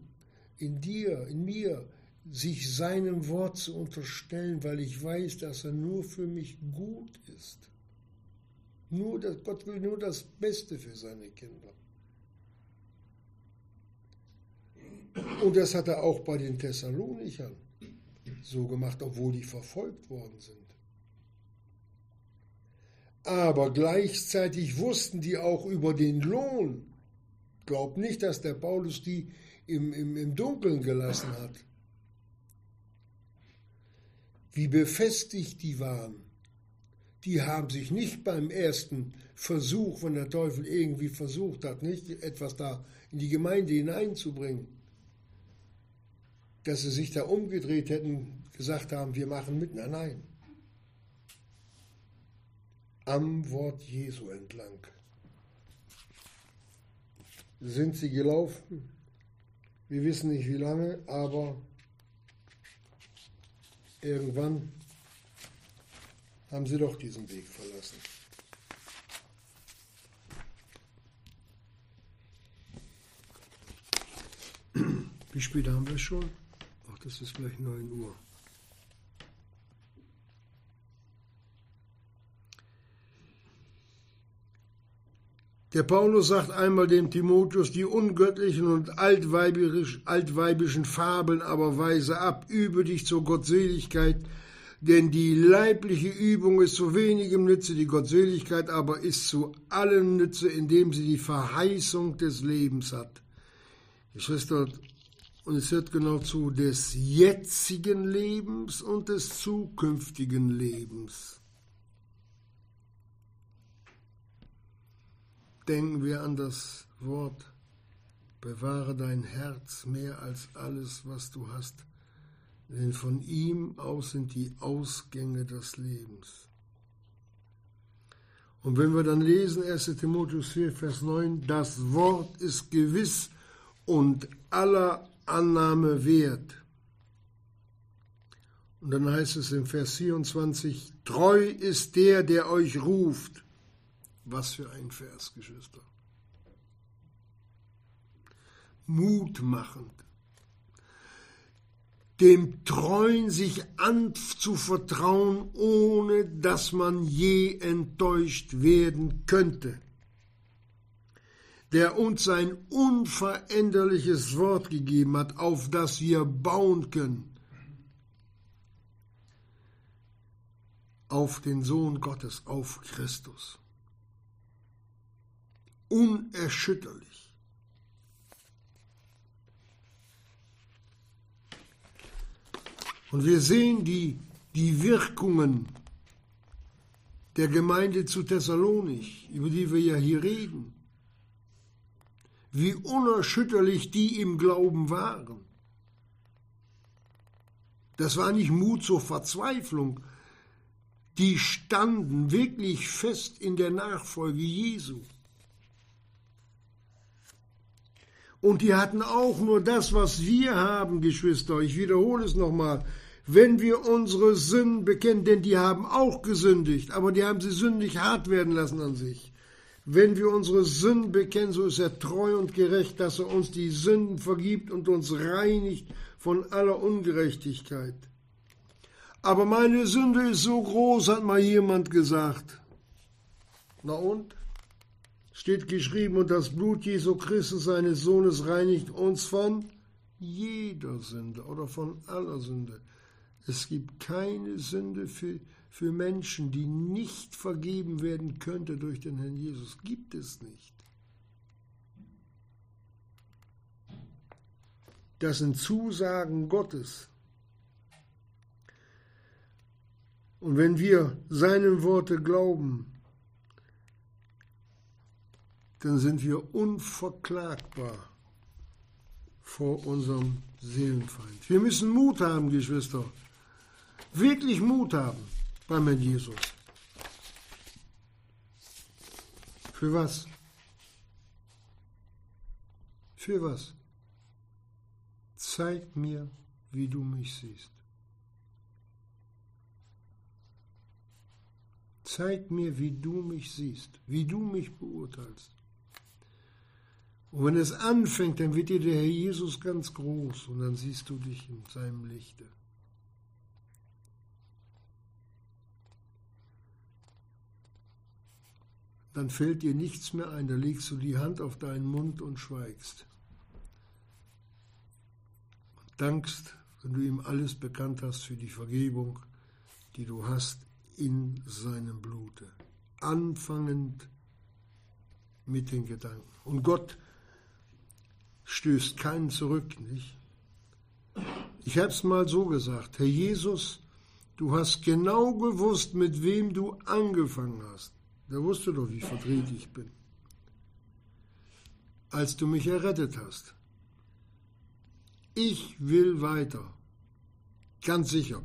Speaker 2: in dir, in mir, sich seinem Wort zu unterstellen, weil ich weiß, dass er nur für mich gut ist. Nur, Gott will nur das Beste für seine Kinder. Und das hat er auch bei den Thessalonichern so gemacht, obwohl die verfolgt worden sind. Aber gleichzeitig wussten die auch über den Lohn. Glaubt nicht, dass der Paulus die im, im, im Dunkeln gelassen hat. Wie befestigt die waren. Die haben sich nicht beim ersten Versuch, wenn der Teufel irgendwie versucht hat, nicht etwas da in die Gemeinde hineinzubringen, dass sie sich da umgedreht hätten, gesagt haben, wir machen mit. Nein. Am Wort Jesu entlang sind sie gelaufen. Wir wissen nicht wie lange, aber irgendwann haben sie doch diesen Weg verlassen. Wie spät haben wir schon? Das ist gleich 9 Uhr. Der Paulus sagt einmal dem Timotheus, die ungöttlichen und altweibischen Fabeln aber weise ab, übe dich zur Gottseligkeit, denn die leibliche Übung ist zu wenigem Nütze, die Gottseligkeit aber ist zu allen Nütze, indem sie die Verheißung des Lebens hat. Geschwister, und es hört genau zu des jetzigen Lebens und des zukünftigen Lebens. Denken wir an das Wort, bewahre dein Herz mehr als alles, was du hast, denn von ihm aus sind die Ausgänge des Lebens. Und wenn wir dann lesen 1 Timotheus 4, Vers 9, das Wort ist gewiss und aller Annahme wert. Und dann heißt es im Vers 24, treu ist der, der euch ruft. Was für ein Vers, Geschwister. Mutmachend. Dem Treuen sich anzuvertrauen, ohne dass man je enttäuscht werden könnte. Der uns sein unveränderliches Wort gegeben hat, auf das wir bauen können auf den Sohn Gottes, auf Christus. Unerschütterlich. Und wir sehen die, die Wirkungen der Gemeinde zu Thessalonich, über die wir ja hier reden. Wie unerschütterlich die im Glauben waren. Das war nicht Mut zur Verzweiflung, die standen wirklich fest in der Nachfolge Jesu. Und die hatten auch nur das, was wir haben, Geschwister. Ich wiederhole es nochmal. Wenn wir unsere Sünden bekennen, denn die haben auch gesündigt, aber die haben sie sündig hart werden lassen an sich. Wenn wir unsere Sünden bekennen, so ist er treu und gerecht, dass er uns die Sünden vergibt und uns reinigt von aller Ungerechtigkeit. Aber meine Sünde ist so groß, hat mal jemand gesagt. Na und? Steht geschrieben, und das Blut Jesu Christus, seines Sohnes, reinigt uns von jeder Sünde oder von aller Sünde. Es gibt keine Sünde für, für Menschen, die nicht vergeben werden könnte durch den Herrn Jesus. Gibt es nicht. Das sind Zusagen Gottes. Und wenn wir seinen Worte glauben, dann sind wir unverklagbar vor unserem Seelenfeind. Wir müssen Mut haben, Geschwister. Wirklich Mut haben Herrn Jesus. Für was? Für was? Zeig mir, wie du mich siehst. Zeig mir, wie du mich siehst, wie du mich beurteilst. Und wenn es anfängt, dann wird dir der Herr Jesus ganz groß und dann siehst du dich in seinem Lichte. Dann fällt dir nichts mehr ein, da legst du die Hand auf deinen Mund und schweigst. Und dankst, wenn du ihm alles bekannt hast für die Vergebung, die du hast in seinem Blute. Anfangend mit den Gedanken. Und Gott stößt keinen zurück, nicht? Ich habe es mal so gesagt, Herr Jesus, du hast genau gewusst, mit wem du angefangen hast. Der wusste doch, wie verdreht ich bin. Als du mich errettet hast. Ich will weiter. Ganz sicher.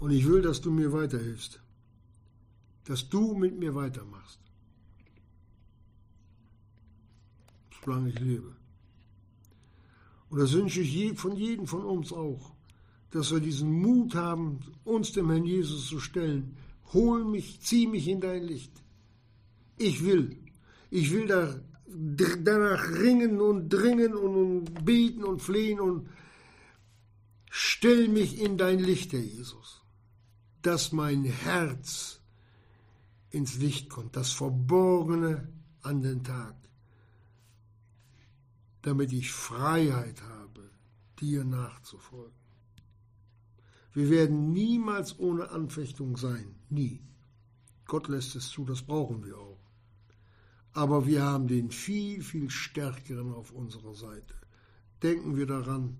Speaker 2: Und ich will, dass du mir weiterhilfst. Dass du mit mir weitermachst. Solange ich lebe. Und das wünsche ich von jedem von uns auch, dass wir diesen Mut haben, uns dem Herrn Jesus zu stellen. Hol mich, zieh mich in dein Licht. Ich will. Ich will da, danach ringen und dringen und, und beten und flehen und stell mich in dein Licht, Herr Jesus dass mein Herz ins Licht kommt, das Verborgene an den Tag, damit ich Freiheit habe, dir nachzufolgen. Wir werden niemals ohne Anfechtung sein, nie. Gott lässt es zu, das brauchen wir auch. Aber wir haben den viel, viel stärkeren auf unserer Seite. Denken wir daran,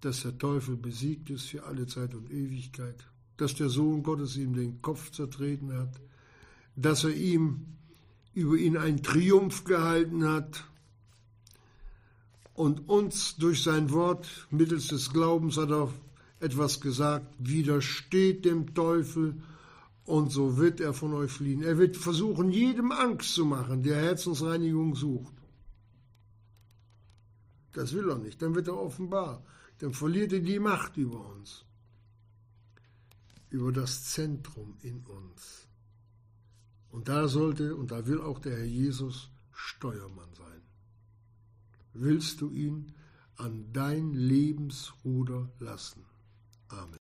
Speaker 2: dass der Teufel besiegt ist für alle Zeit und Ewigkeit, dass der Sohn Gottes ihm den Kopf zertreten hat, dass er ihm über ihn einen Triumph gehalten hat und uns durch sein Wort mittels des Glaubens hat er etwas gesagt, widersteht dem Teufel und so wird er von euch fliehen. Er wird versuchen, jedem Angst zu machen, der Herzensreinigung sucht. Das will er nicht, dann wird er offenbar. dann verliert er die Macht über uns, über das Zentrum in uns. Und da sollte und da will auch der Herr Jesus Steuermann sein. Willst du ihn an dein Lebensruder lassen? Amen.